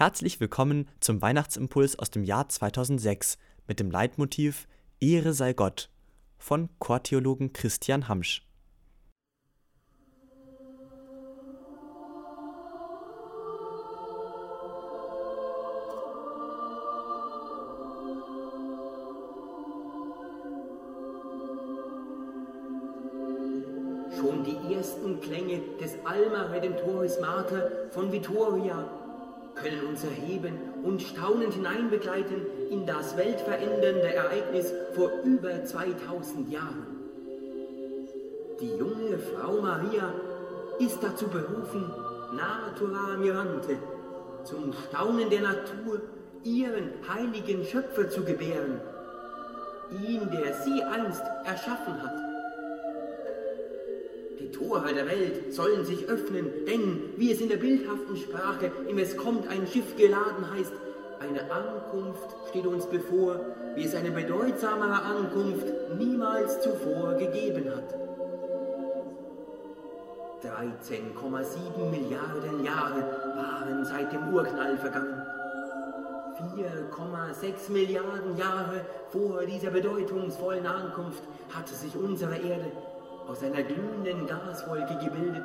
Herzlich willkommen zum Weihnachtsimpuls aus dem Jahr 2006 mit dem Leitmotiv Ehre sei Gott von Chortheologen Christian Hamsch. Schon die ersten Klänge des Alma Redemptoris Mater von Vittoria können uns erheben und staunend hineinbegleiten in das weltverändernde Ereignis vor über 2000 Jahren. Die junge Frau Maria ist dazu berufen, Natura Mirante, zum Staunen der Natur ihren heiligen Schöpfer zu gebären, ihn, der sie einst erschaffen hat. Die Tore der Welt sollen sich öffnen, denn, wie es in der bildhaften Sprache im Es kommt ein Schiff geladen heißt, eine Ankunft steht uns bevor, wie es eine bedeutsamere Ankunft niemals zuvor gegeben hat. 13,7 Milliarden Jahre waren seit dem Urknall vergangen. 4,6 Milliarden Jahre vor dieser bedeutungsvollen Ankunft hatte sich unsere Erde aus einer glühenden Gaswolke gebildet.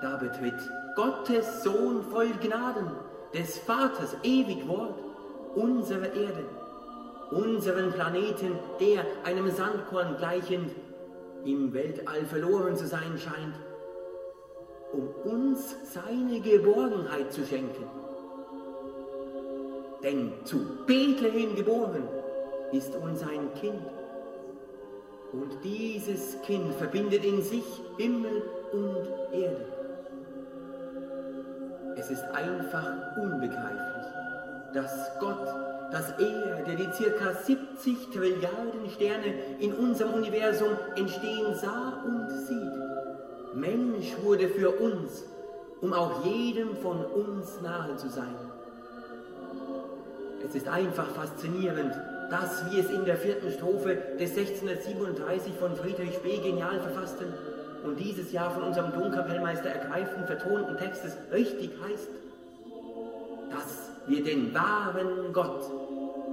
Da betritt Gottes Sohn voll Gnaden, des Vaters ewig Wort, unsere Erde, unseren Planeten, der einem Sandkorn gleichend im Weltall verloren zu sein scheint, um uns seine Geborgenheit zu schenken. Denn zu Bethlehem geboren ist uns ein Kind und dieses Kind verbindet in sich Himmel und Erde. Es ist einfach unbegreiflich, dass Gott, dass er, der die circa 70 Trilliarden Sterne in unserem Universum entstehen sah und sieht, Mensch wurde für uns, um auch jedem von uns nahe zu sein. Es ist einfach faszinierend, das, wie es in der vierten Strophe des 1637 von Friedrich Spee genial verfassten und dieses Jahr von unserem Domkapellmeister ergreifend vertonten Textes richtig heißt, dass wir den wahren Gott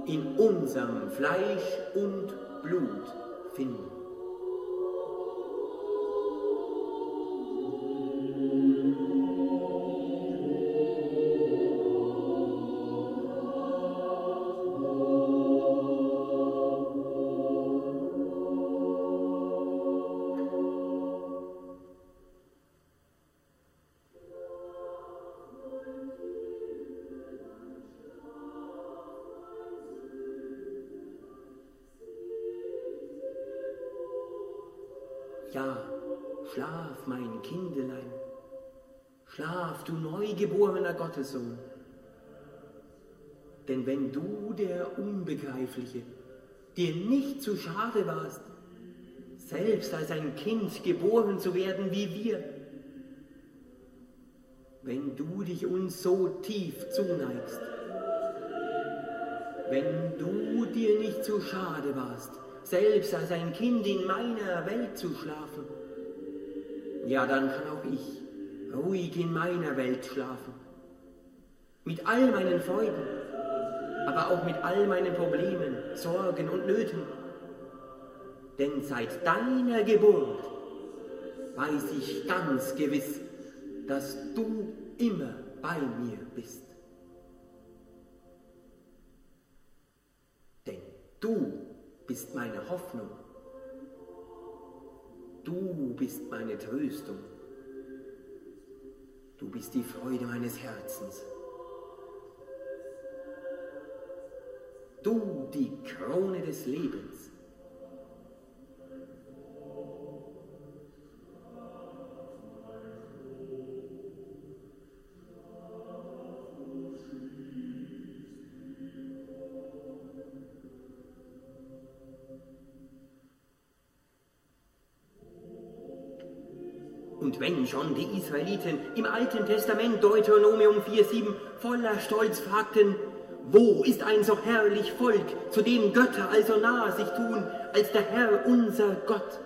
in unserem Fleisch und Blut finden. Ja, schlaf, mein Kindelein, schlaf, du neugeborener Gottessohn. Denn wenn du, der Unbegreifliche, dir nicht zu schade warst, selbst als ein Kind geboren zu werden wie wir, wenn du dich uns so tief zuneigst, wenn du dir nicht zu schade warst, selbst als ein Kind in meiner Welt zu schlafen, ja, dann kann auch ich ruhig in meiner Welt schlafen. Mit all meinen Freuden, aber auch mit all meinen Problemen, Sorgen und Nöten. Denn seit deiner Geburt weiß ich ganz gewiss, dass du immer bei mir bist. Denn du bist meine Hoffnung. Du bist meine Tröstung. Du bist die Freude meines Herzens. Du die Krone des Lebens. Und wenn schon die Israeliten im Alten Testament Deuteronomium 4,7 voller Stolz fragten, wo ist ein so herrlich Volk, zu dem Götter also nahe sich tun, als der Herr unser Gott?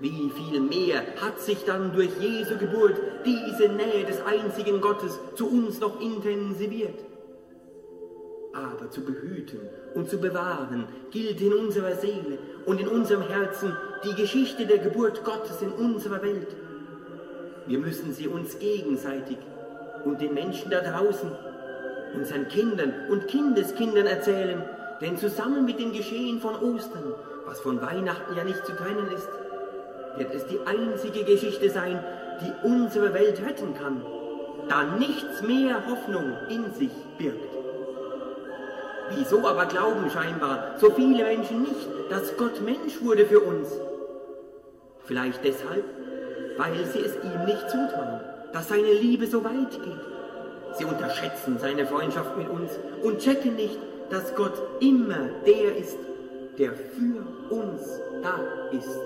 Wie viel mehr hat sich dann durch Jesu Geburt diese Nähe des einzigen Gottes zu uns noch intensiviert. Aber zu behüten und zu bewahren gilt in unserer Seele und in unserem Herzen die Geschichte der Geburt Gottes in unserer Welt. Wir müssen sie uns gegenseitig und den Menschen da draußen, unseren Kindern und Kindeskindern erzählen, denn zusammen mit dem Geschehen von Ostern, was von Weihnachten ja nicht zu trennen ist, wird es die einzige Geschichte sein, die unsere Welt retten kann, da nichts mehr Hoffnung in sich birgt. Wieso aber glauben scheinbar so viele Menschen nicht, dass Gott Mensch wurde für uns? Vielleicht deshalb, weil sie es ihm nicht zutrauen, dass seine Liebe so weit geht. Sie unterschätzen seine Freundschaft mit uns und checken nicht, dass Gott immer der ist, der für uns da ist.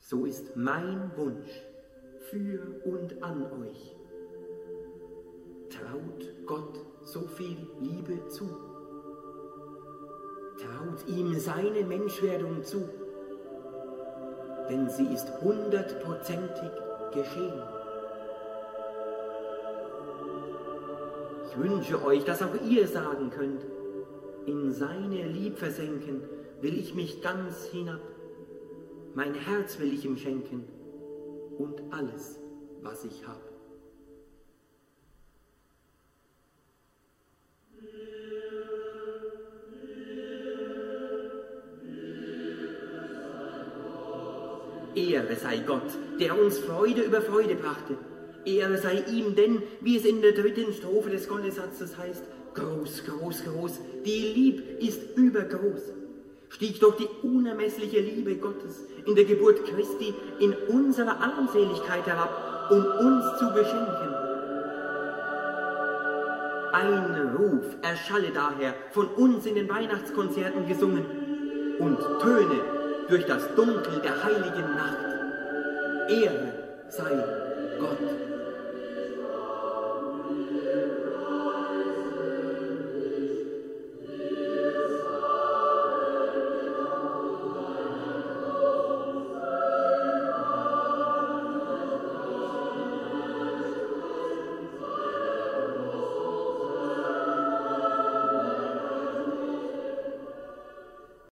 So ist mein Wunsch für und an euch. Traut Gott so viel Liebe zu. Traut ihm seine Menschwerdung zu, denn sie ist hundertprozentig geschehen. Ich wünsche euch, dass auch ihr sagen könnt, in seine Lieb versenken will ich mich ganz hinab, mein Herz will ich ihm schenken und alles, was ich habe. Ehre sei Gott, der uns Freude über Freude brachte. Ehre sei ihm, denn, wie es in der dritten Strophe des Gondesatzes heißt, groß, groß, groß, die Lieb ist übergroß. Stieg doch die unermessliche Liebe Gottes in der Geburt Christi in unserer Armseligkeit herab, um uns zu beschenken. Ein Ruf erschalle daher von uns in den Weihnachtskonzerten gesungen und töne durch das Dunkel der heiligen Nacht. Ehre sei Gott.